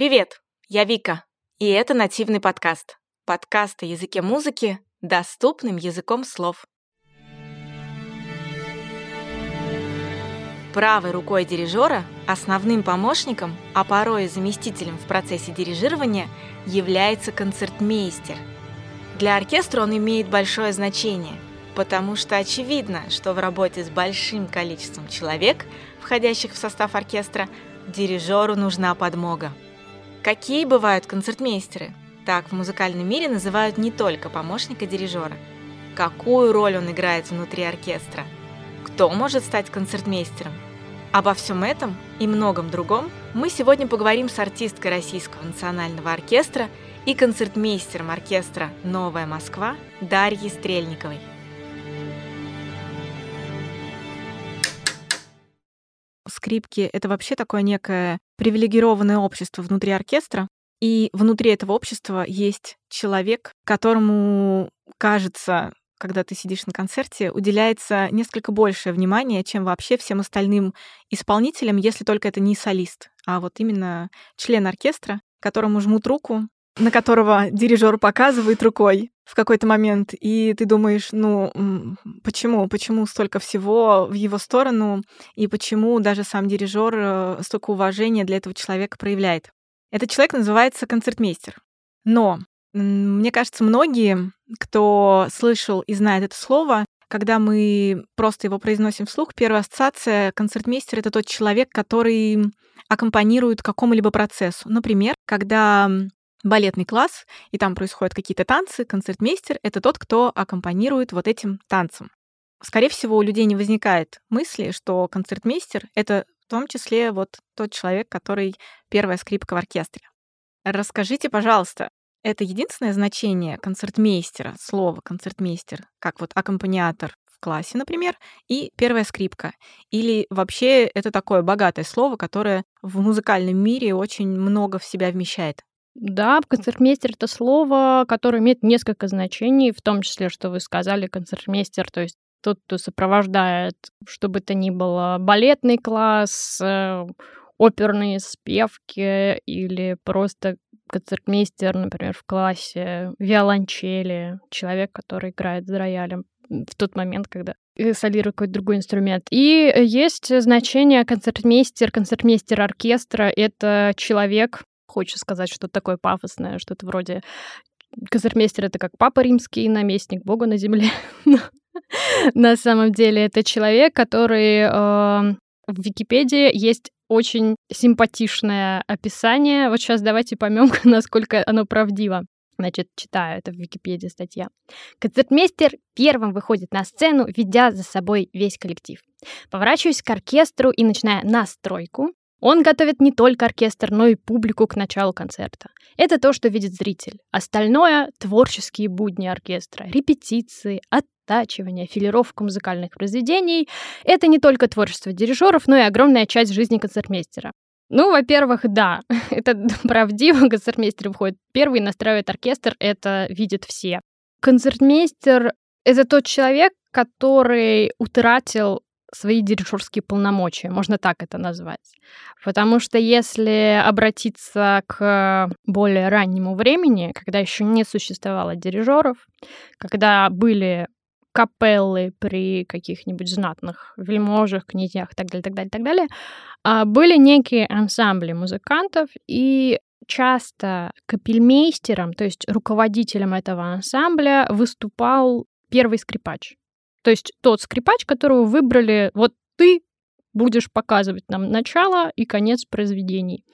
Привет, я Вика, и это нативный подкаст. Подкаст о языке музыки доступным языком слов. Правой рукой дирижера, основным помощником, а порой и заместителем в процессе дирижирования является концертмейстер. Для оркестра он имеет большое значение, потому что очевидно, что в работе с большим количеством человек, входящих в состав оркестра, дирижеру нужна подмога. Какие бывают концертмейстеры? Так в музыкальном мире называют не только помощника дирижера. Какую роль он играет внутри оркестра? Кто может стать концертмейстером? Обо всем этом и многом другом мы сегодня поговорим с артисткой Российского национального оркестра и концертмейстером оркестра «Новая Москва» Дарьей Стрельниковой. Скрипки — это вообще такое некое привилегированное общество внутри оркестра, и внутри этого общества есть человек, которому кажется, когда ты сидишь на концерте, уделяется несколько большее внимание, чем вообще всем остальным исполнителям, если только это не солист, а вот именно член оркестра, которому жмут руку, на которого дирижер показывает рукой в какой-то момент, и ты думаешь, ну, почему, почему столько всего в его сторону, и почему даже сам дирижер э, столько уважения для этого человека проявляет. Этот человек называется концертмейстер. Но мне кажется, многие, кто слышал и знает это слово, когда мы просто его произносим вслух, первая ассоциация концертмейстер — это тот человек, который аккомпанирует какому-либо процессу. Например, когда балетный класс, и там происходят какие-то танцы, концертмейстер — это тот, кто аккомпанирует вот этим танцам. Скорее всего, у людей не возникает мысли, что концертмейстер — это в том числе вот тот человек, который первая скрипка в оркестре. Расскажите, пожалуйста, это единственное значение концертмейстера, слово концертмейстер, как вот аккомпаниатор в классе, например, и первая скрипка. Или вообще это такое богатое слово, которое в музыкальном мире очень много в себя вмещает? Да, концертмейстер — это слово, которое имеет несколько значений, в том числе, что вы сказали, концертмейстер, то есть тот, кто сопровождает, чтобы это ни было балетный класс, э, оперные спевки или просто концертмейстер, например, в классе виолончели, человек, который играет за роялем в тот момент, когда солирует какой-то другой инструмент. И есть значение концертмейстер, концертмейстер оркестра — это человек, хочется сказать что-то такое пафосное, что-то вроде концертмейстер — это как папа римский, наместник Бога на земле. На самом деле это человек, который э, в Википедии есть очень симпатичное описание. Вот сейчас давайте поймем, насколько оно правдиво. Значит, читаю, это в Википедии статья. Концертмейстер первым выходит на сцену, ведя за собой весь коллектив. Поворачиваюсь к оркестру и начиная настройку, он готовит не только оркестр, но и публику к началу концерта. Это то, что видит зритель. Остальное — творческие будни оркестра, репетиции, оттачивание, филировка музыкальных произведений — это не только творчество дирижеров, но и огромная часть жизни концертмейстера. Ну, во-первых, да, это правдиво. Концертмейстер выходит первый, настраивает оркестр, это видят все. Концертмейстер — это тот человек, который утратил свои дирижерские полномочия, можно так это назвать. Потому что если обратиться к более раннему времени, когда еще не существовало дирижеров, когда были капеллы при каких-нибудь знатных вельможах, князьях и так далее, так далее, так далее, а, были некие ансамбли музыкантов, и часто капельмейстером, то есть руководителем этого ансамбля, выступал первый скрипач. То есть тот скрипач, которого выбрали, вот ты будешь показывать нам начало и конец произведений.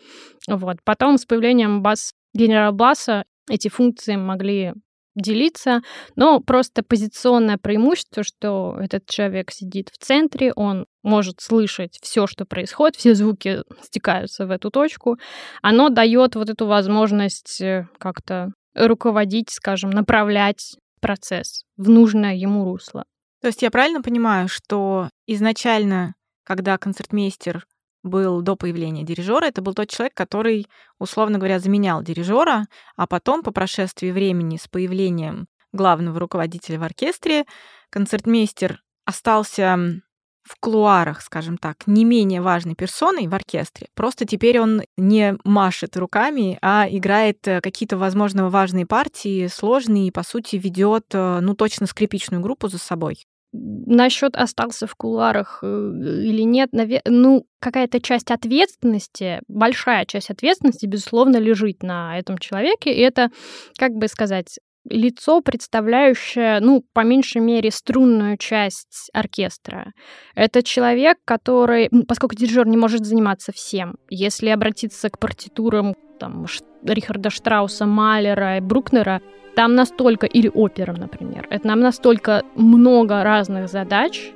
Вот. Потом с появлением бас генерал баса эти функции могли делиться, но просто позиционное преимущество, что этот человек сидит в центре, он может слышать все, что происходит, все звуки стекаются в эту точку, оно дает вот эту возможность э, как-то руководить, скажем, направлять процесс в нужное ему русло. То есть я правильно понимаю, что изначально, когда концертмейстер был до появления дирижера, это был тот человек, который, условно говоря, заменял дирижера, а потом, по прошествии времени, с появлением главного руководителя в оркестре, концертмейстер остался в кулуарах, скажем так, не менее важной персоной в оркестре. Просто теперь он не машет руками, а играет э, какие-то, возможно, важные партии, сложные, и, по сути, ведет, э, ну, точно скрипичную группу за собой. Насчет остался в кулуарах э, или нет, ну, какая-то часть ответственности, большая часть ответственности, безусловно, лежит на этом человеке. И это, как бы сказать, лицо, представляющее, ну, по меньшей мере, струнную часть оркестра. Это человек, который, поскольку дирижер не может заниматься всем, если обратиться к партитурам там, Рихарда Штрауса, Малера Брукнера, там настолько, или операм, например, это нам настолько много разных задач,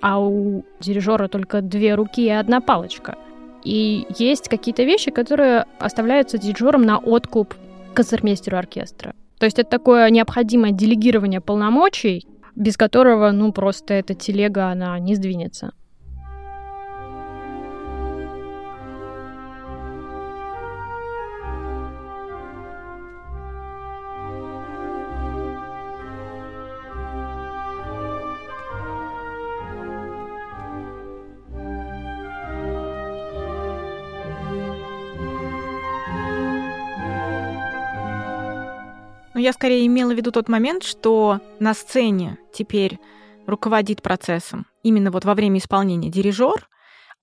а у дирижера только две руки и одна палочка. И есть какие-то вещи, которые оставляются дирижером на откуп концертмейстеру оркестра. То есть это такое необходимое делегирование полномочий, без которого, ну, просто эта телега, она не сдвинется. Я скорее имела в виду тот момент, что на сцене теперь руководит процессом именно вот во время исполнения дирижер,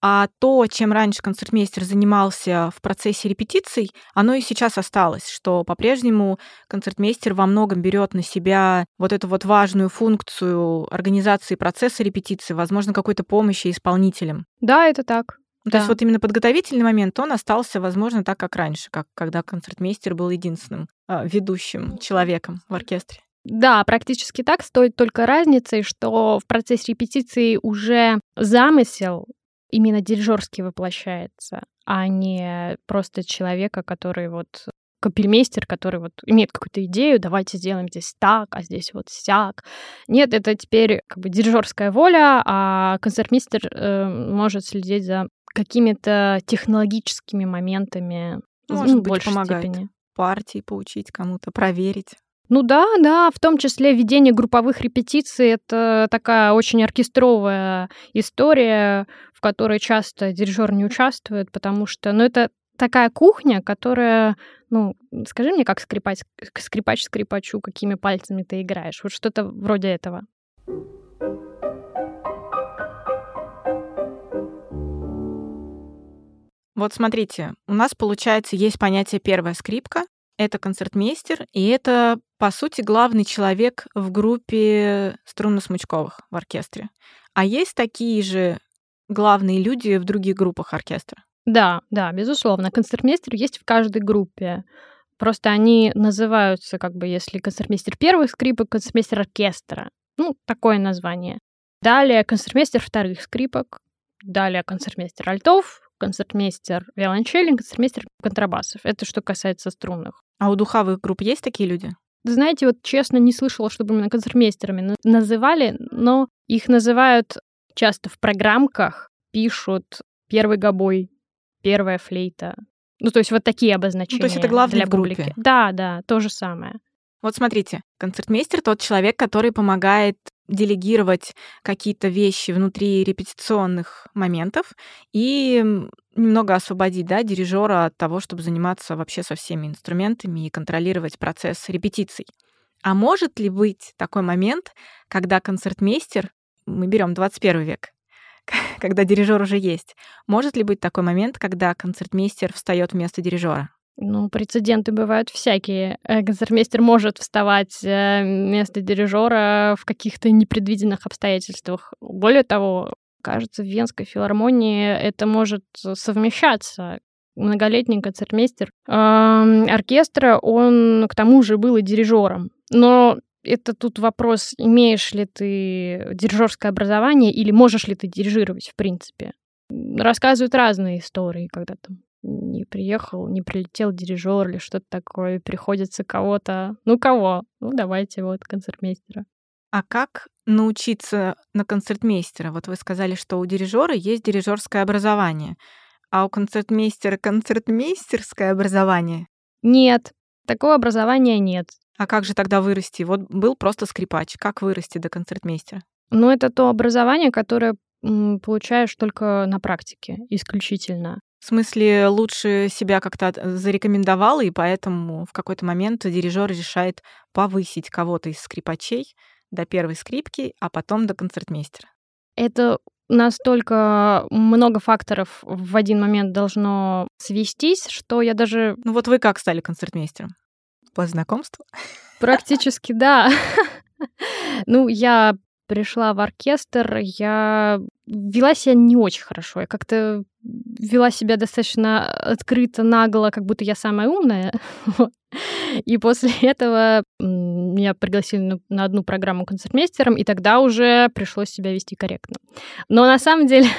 а то, чем раньше концертмейстер занимался в процессе репетиций, оно и сейчас осталось, что по-прежнему концертмейстер во многом берет на себя вот эту вот важную функцию организации процесса репетиции, возможно, какой-то помощи исполнителям. Да, это так. Ну, да. То есть вот именно подготовительный момент, он остался, возможно, так, как раньше, как когда концертмейстер был единственным э, ведущим человеком в оркестре. Да, практически так, стоит только разницей, что в процессе репетиции уже замысел именно дирижерский воплощается, а не просто человека, который вот капельмейстер, который вот имеет какую-то идею, давайте сделаем здесь так, а здесь вот сяк. Нет, это теперь как бы дирижерская воля, а концертмейстер э, может следить за какими-то технологическими моментами Может ну, быть, большей помогает. степени. Партии поучить кому-то, проверить. Ну да, да, в том числе ведение групповых репетиций это такая очень оркестровая история, в которой часто дирижер не участвует, потому что, ну, это такая кухня, которая, ну, скажи мне, как скрипач, скрипач скрипачу, какими пальцами ты играешь. Вот что-то вроде этого. Вот смотрите, у нас, получается, есть понятие первая скрипка, это концертмейстер, и это, по сути, главный человек в группе струнно-смычковых в оркестре. А есть такие же главные люди в других группах оркестра? Да, да, безусловно. Концертмейстер есть в каждой группе. Просто они называются, как бы, если концертмейстер первых скрипок, концертмейстер оркестра. Ну, такое название. Далее концертмейстер вторых скрипок, далее концертмейстер альтов, концертмейстер виолончели, концертмейстер контрабасов. Это что касается струнных. А у духовых групп есть такие люди? Знаете, вот честно не слышала, чтобы именно концертмейстерами называли, но их называют часто в программках, пишут первый гобой, первая флейта. Ну, то есть вот такие обозначения. Ну, то есть это главный для в группе. публики. Да, да, то же самое. Вот смотрите, концертмейстер тот человек, который помогает делегировать какие-то вещи внутри репетиционных моментов и немного освободить да, дирижера от того, чтобы заниматься вообще со всеми инструментами и контролировать процесс репетиций. А может ли быть такой момент, когда концертмейстер, мы берем 21 век, когда дирижер уже есть, может ли быть такой момент, когда концертмейстер встает вместо дирижера? Ну, прецеденты бывают всякие. Э, Концертмейстер может вставать э, вместо дирижера в каких-то непредвиденных обстоятельствах. Более того, кажется, в Венской филармонии это может совмещаться. Многолетний концертмейстер э, оркестра, он к тому же был и дирижером. Но это тут вопрос, имеешь ли ты дирижерское образование или можешь ли ты дирижировать, в принципе. Рассказывают разные истории, когда там не приехал, не прилетел дирижер или что-то такое, приходится кого-то... Ну, кого? Ну, давайте вот концертмейстера. А как научиться на концертмейстера? Вот вы сказали, что у дирижера есть дирижерское образование, а у концертмейстера концертмейстерское образование? Нет, такого образования нет. А как же тогда вырасти? Вот был просто скрипач. Как вырасти до концертмейстера? Но это то образование, которое получаешь только на практике исключительно. В смысле, лучше себя как-то зарекомендовала, и поэтому в какой-то момент дирижер решает повысить кого-то из скрипачей до первой скрипки, а потом до концертмейстера. Это настолько много факторов в один момент должно свестись, что я даже... Ну вот вы как стали концертмейстером? По знакомству? Практически, да. Ну, я пришла в оркестр, я вела себя не очень хорошо. Я как-то вела себя достаточно открыто, нагло, как будто я самая умная. И после этого меня пригласили на одну программу концертмейстером, и тогда уже пришлось себя вести корректно. Но на самом деле,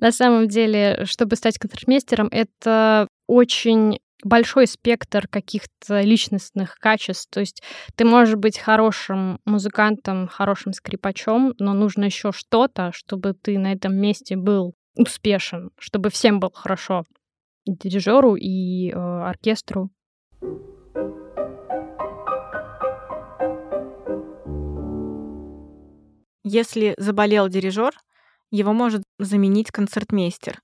на самом деле, чтобы стать концертмейстером, это очень большой спектр каких-то личностных качеств. То есть ты можешь быть хорошим музыкантом, хорошим скрипачом, но нужно еще что-то, чтобы ты на этом месте был успешен, чтобы всем было хорошо. И дирижеру, и э, оркестру. Если заболел дирижер, его может заменить концертмейстер.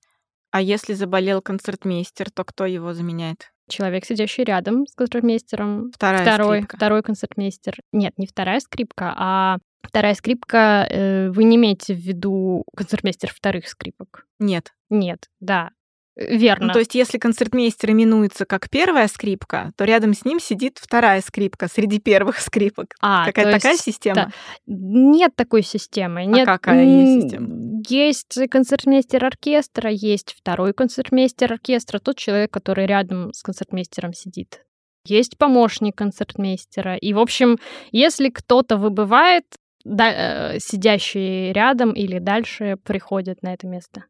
А если заболел концертмейстер, то кто его заменяет? Человек, сидящий рядом с концертмейстером. Вторая второй, скрипка. Второй концертмейстер. Нет, не вторая скрипка, а вторая скрипка. Э, вы не имеете в виду концертмейстер вторых скрипок? Нет. Нет, да. Э, верно. Ну, то есть, если концертмейстер именуется как первая скрипка, то рядом с ним сидит вторая скрипка среди первых скрипок. А, Какая то такая есть, система? да. Нет такой системы. А Нет, какая есть система? Есть концертмейстер оркестра, есть второй концертмейстер оркестра, тот человек, который рядом с концертмейстером сидит. Есть помощник концертмейстера. И, в общем, если кто-то выбывает, да, э, сидящие рядом или дальше приходят на это место.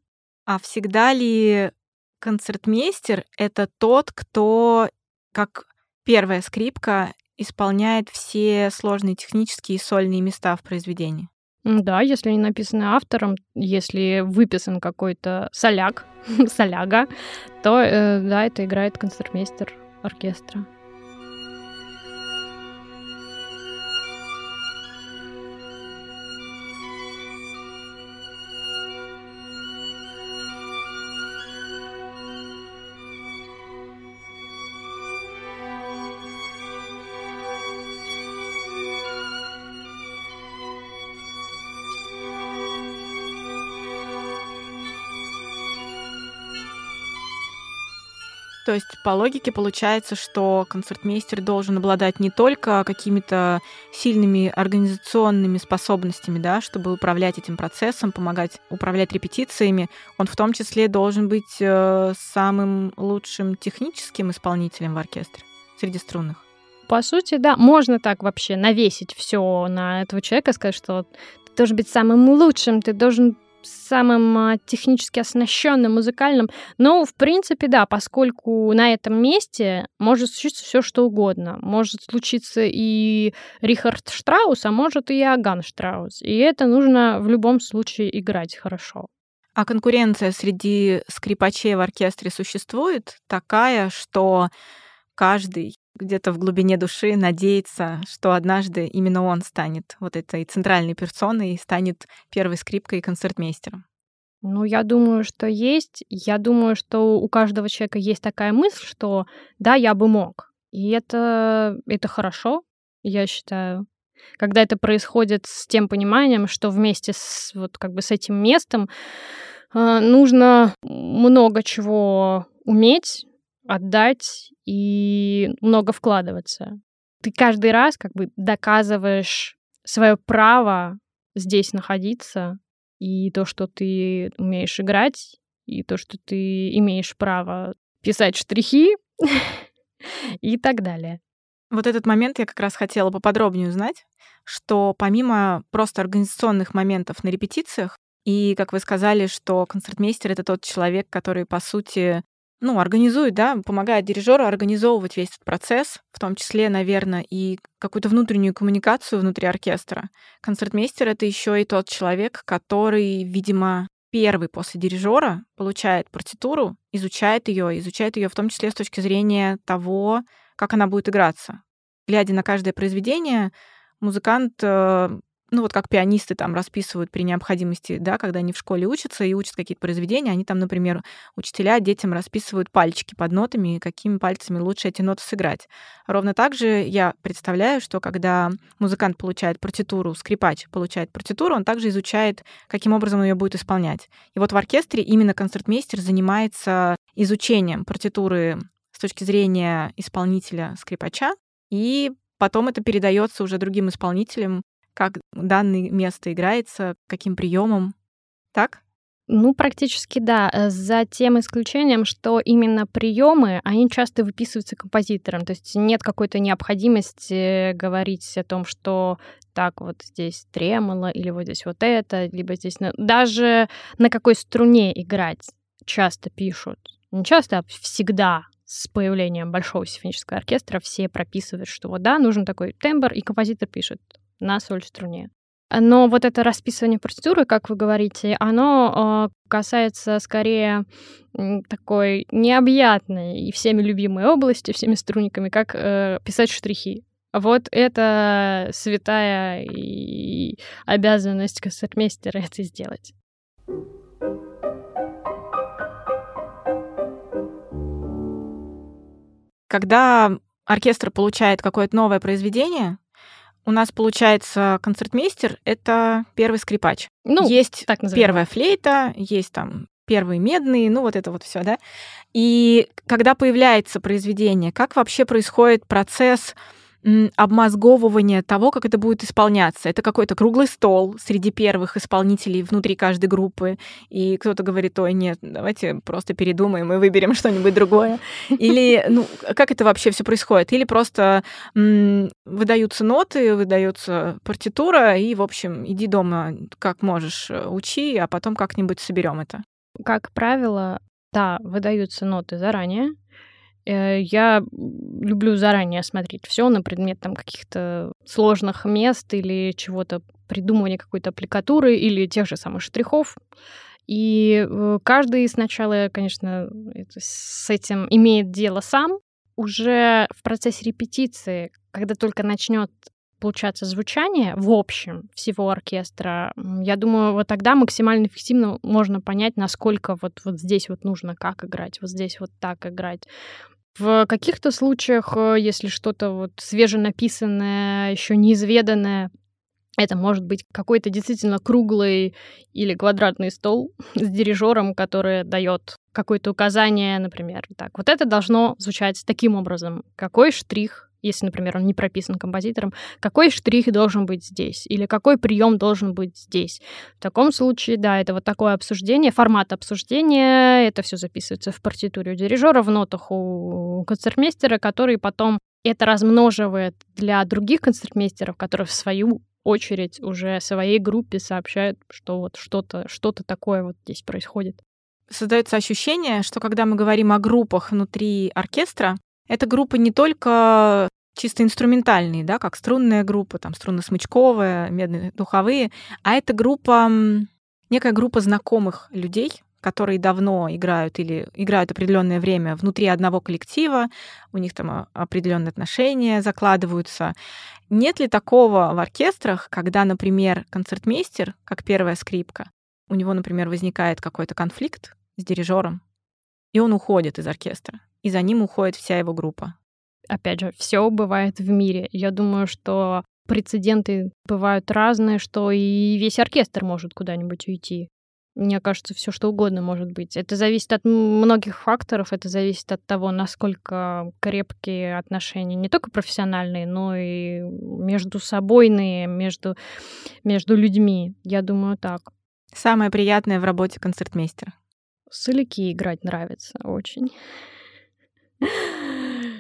А всегда ли концертмейстер — это тот, кто, как первая скрипка, исполняет все сложные технические и сольные места в произведении? Да, если не написано автором, если выписан какой-то соляк, соляга, то э, да, это играет концертмейстер оркестра. То есть по логике получается, что концертмейстер должен обладать не только какими-то сильными организационными способностями, да, чтобы управлять этим процессом, помогать управлять репетициями, он в том числе должен быть э, самым лучшим техническим исполнителем в оркестре среди струнных. По сути, да, можно так вообще навесить все на этого человека, сказать, что ты должен быть самым лучшим, ты должен самым а, технически оснащенным, музыкальным. Но, в принципе, да, поскольку на этом месте может случиться все что угодно. Может случиться и Рихард Штраус, а может и Иоганн Штраус. И это нужно в любом случае играть хорошо. А конкуренция среди скрипачей в оркестре существует такая, что каждый где-то в глубине души надеется, что однажды именно он станет вот этой центральной персоной и станет первой скрипкой и концертмейстером. Ну, я думаю, что есть. Я думаю, что у каждого человека есть такая мысль, что да, я бы мог. И это, это хорошо, я считаю. Когда это происходит с тем пониманием, что вместе с, вот, как бы с этим местом э, нужно много чего уметь, отдать и много вкладываться. Ты каждый раз как бы доказываешь свое право здесь находиться, и то, что ты умеешь играть, и то, что ты имеешь право писать штрихи и так далее. Вот этот момент я как раз хотела поподробнее узнать, что помимо просто организационных моментов на репетициях, и, как вы сказали, что концертмейстер — это тот человек, который, по сути, ну, организует, да, помогает дирижеру организовывать весь этот процесс, в том числе, наверное, и какую-то внутреннюю коммуникацию внутри оркестра. Концертмейстер — это еще и тот человек, который, видимо, первый после дирижера получает партитуру, изучает ее, изучает ее в том числе с точки зрения того, как она будет играться. Глядя на каждое произведение, музыкант, э, ну вот как пианисты там расписывают при необходимости, да, когда они в школе учатся и учат какие-то произведения, они там, например, учителя детям расписывают пальчики под нотами, какими пальцами лучше эти ноты сыграть. Ровно так же я представляю, что когда музыкант получает партитуру, скрипач получает партитуру, он также изучает, каким образом он ее будет исполнять. И вот в оркестре именно концертмейстер занимается изучением партитуры с точки зрения исполнителя скрипача, и потом это передается уже другим исполнителям как данное место играется, каким приемом. Так? Ну, практически да, э, за тем исключением, что именно приемы, они часто выписываются композитором. То есть нет какой-то необходимости говорить о том, что так вот здесь тремоло, или вот здесь вот это, либо здесь... Даже на какой струне играть часто пишут. Не часто, а всегда с появлением большого симфонического оркестра все прописывают, что вот да, нужен такой тембр, и композитор пишет на соль-струне. Но вот это расписывание партитуры, как вы говорите, оно э, касается скорее такой необъятной и всеми любимой области, всеми струнниками, как э, писать штрихи. Вот это святая и обязанность концертмейстера это сделать. Когда оркестр получает какое-то новое произведение, у нас получается концертмейстер — это первый скрипач. Ну, есть так первая флейта, есть там первые медные, ну вот это вот все, да. И когда появляется произведение, как вообще происходит процесс обмозговывание того, как это будет исполняться. Это какой-то круглый стол среди первых исполнителей внутри каждой группы, и кто-то говорит, ой, нет, давайте просто передумаем и выберем что-нибудь другое. Или, ну, как это вообще все происходит? Или просто м- выдаются ноты, выдается партитура, и, в общем, иди дома как можешь, э, учи, а потом как-нибудь соберем это. Как правило, да, выдаются ноты заранее, я люблю заранее смотреть все на предмет там каких-то сложных мест или чего-то, придумывания какой-то аппликатуры или тех же самых штрихов. И э, каждый сначала, конечно, с этим имеет дело сам. Уже в процессе репетиции, когда только начнет получаться звучание в общем всего оркестра, я думаю, вот тогда максимально эффективно можно понять, насколько вот, вот здесь вот нужно как играть, вот здесь вот так играть. В каких-то случаях, э, если что-то вот свеженаписанное, еще неизведанное, это может быть какой-то действительно круглый или квадратный стол с дирижером, который дает какое-то указание, например, так, вот это должно звучать таким образом. Какой штрих если, например, он не прописан композитором, какой штрих должен быть здесь или какой прием должен быть здесь. В таком случае, да, это вот такое обсуждение, формат обсуждения, это все записывается в партитуре у дирижера, в нотах у концертмейстера, который потом это размноживает для других концертмейстеров, которые в свою очередь уже своей группе сообщают, что вот что-то что такое вот здесь происходит. Создается ощущение, что когда мы говорим о группах внутри оркестра, эта группа не только чисто инструментальные, да, как струнная группа, там струнно-смычковая, медные духовые, а это группа, некая группа знакомых людей, которые давно играют или играют определенное время внутри одного коллектива, у них там определенные отношения закладываются. Нет ли такого в оркестрах, когда, например, концертмейстер, как первая скрипка, у него, например, возникает какой-то конфликт с дирижером, и он уходит из оркестра, и за ним уходит вся его группа. Опять же, все бывает в мире. Я думаю, что прецеденты бывают разные, что и весь оркестр может куда-нибудь уйти. Мне кажется, все что угодно может быть. Это зависит от многих факторов, это зависит от того, насколько крепкие отношения, не только профессиональные, но и между собойные, между, между людьми. Я думаю, так. Самое приятное в работе концертмейстера. Соляки играть нравится очень.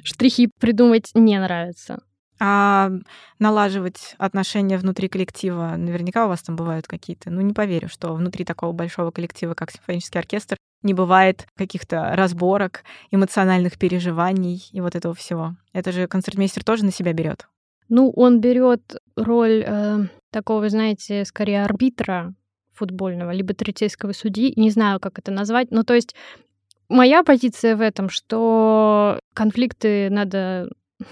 Штрихи придумать не нравится. А налаживать отношения внутри коллектива, наверняка у вас там бывают какие-то, ну не поверю, что внутри такого большого коллектива, как симфонический оркестр, не бывает каких-то разборок, эмоциональных переживаний и вот этого всего. Это же концертмейстер тоже на себя берет. Ну, он берет роль э, такого, знаете, скорее арбитра футбольного, либо третейского судьи, не знаю, как это назвать. Ну, то есть моя позиция в этом, что конфликты надо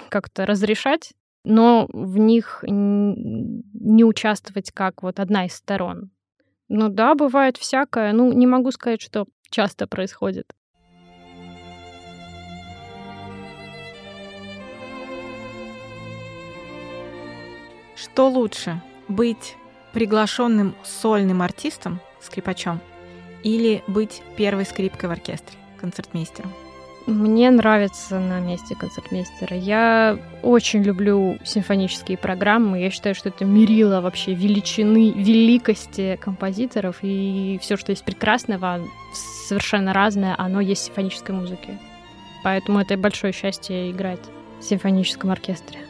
как-то разрешать, но в них не участвовать как вот одна из сторон. Ну да, бывает всякое. Ну, не могу сказать, что часто происходит. Что лучше, быть приглашенным сольным артистом, скрипачом, или быть первой скрипкой в оркестре, концертмейстером? Мне нравится на месте концертмейстера. Я очень люблю симфонические программы. Я считаю, что это мерило вообще величины, великости композиторов. И все, что есть прекрасного, совершенно разное, оно есть в симфонической музыке. Поэтому это большое счастье играть в симфоническом оркестре.